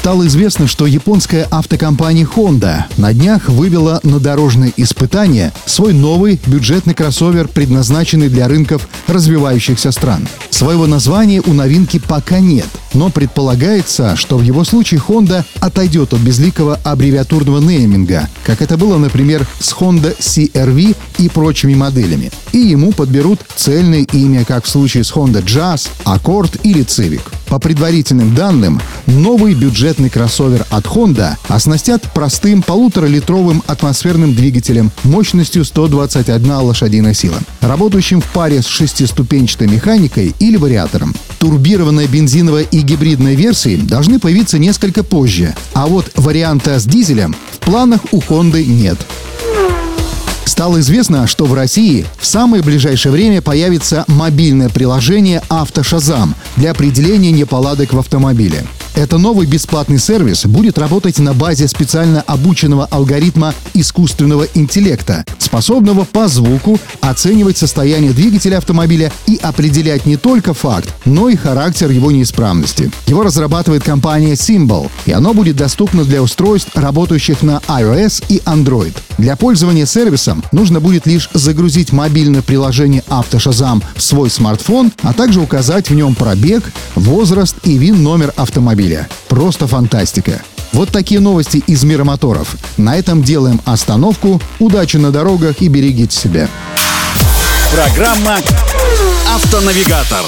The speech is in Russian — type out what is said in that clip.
стало известно, что японская автокомпания Honda на днях вывела на дорожные испытания свой новый бюджетный кроссовер, предназначенный для рынков развивающихся стран. Своего названия у новинки пока нет, но предполагается, что в его случае Honda отойдет от безликого аббревиатурного нейминга, как это было, например, с Honda CR-V и прочими моделями. И ему подберут цельное имя, как в случае с Honda Jazz, Accord или Civic. По предварительным данным, новый бюджетный кроссовер от Honda оснастят простым полуторалитровым атмосферным двигателем мощностью 121 лошадиная сила, работающим в паре с шестиступенчатой механикой или вариатором. Турбированная бензиновая и гибридная версии должны появиться несколько позже, а вот варианта с дизелем в планах у Honda нет. Стало известно, что в России в самое ближайшее время появится мобильное приложение «Автошазам» для определения неполадок в автомобиле. Это новый бесплатный сервис будет работать на базе специально обученного алгоритма искусственного интеллекта, способного по звуку оценивать состояние двигателя автомобиля и определять не только факт, но и характер его неисправности. Его разрабатывает компания Symbol, и оно будет доступно для устройств, работающих на iOS и Android. Для пользования сервисом нужно будет лишь загрузить мобильное приложение «Автошазам» в свой смартфон, а также указать в нем пробег, возраст и ВИН-номер автомобиля. Просто фантастика. Вот такие новости из мира моторов. На этом делаем остановку. Удачи на дорогах и берегите себя. Программа «Автонавигатор».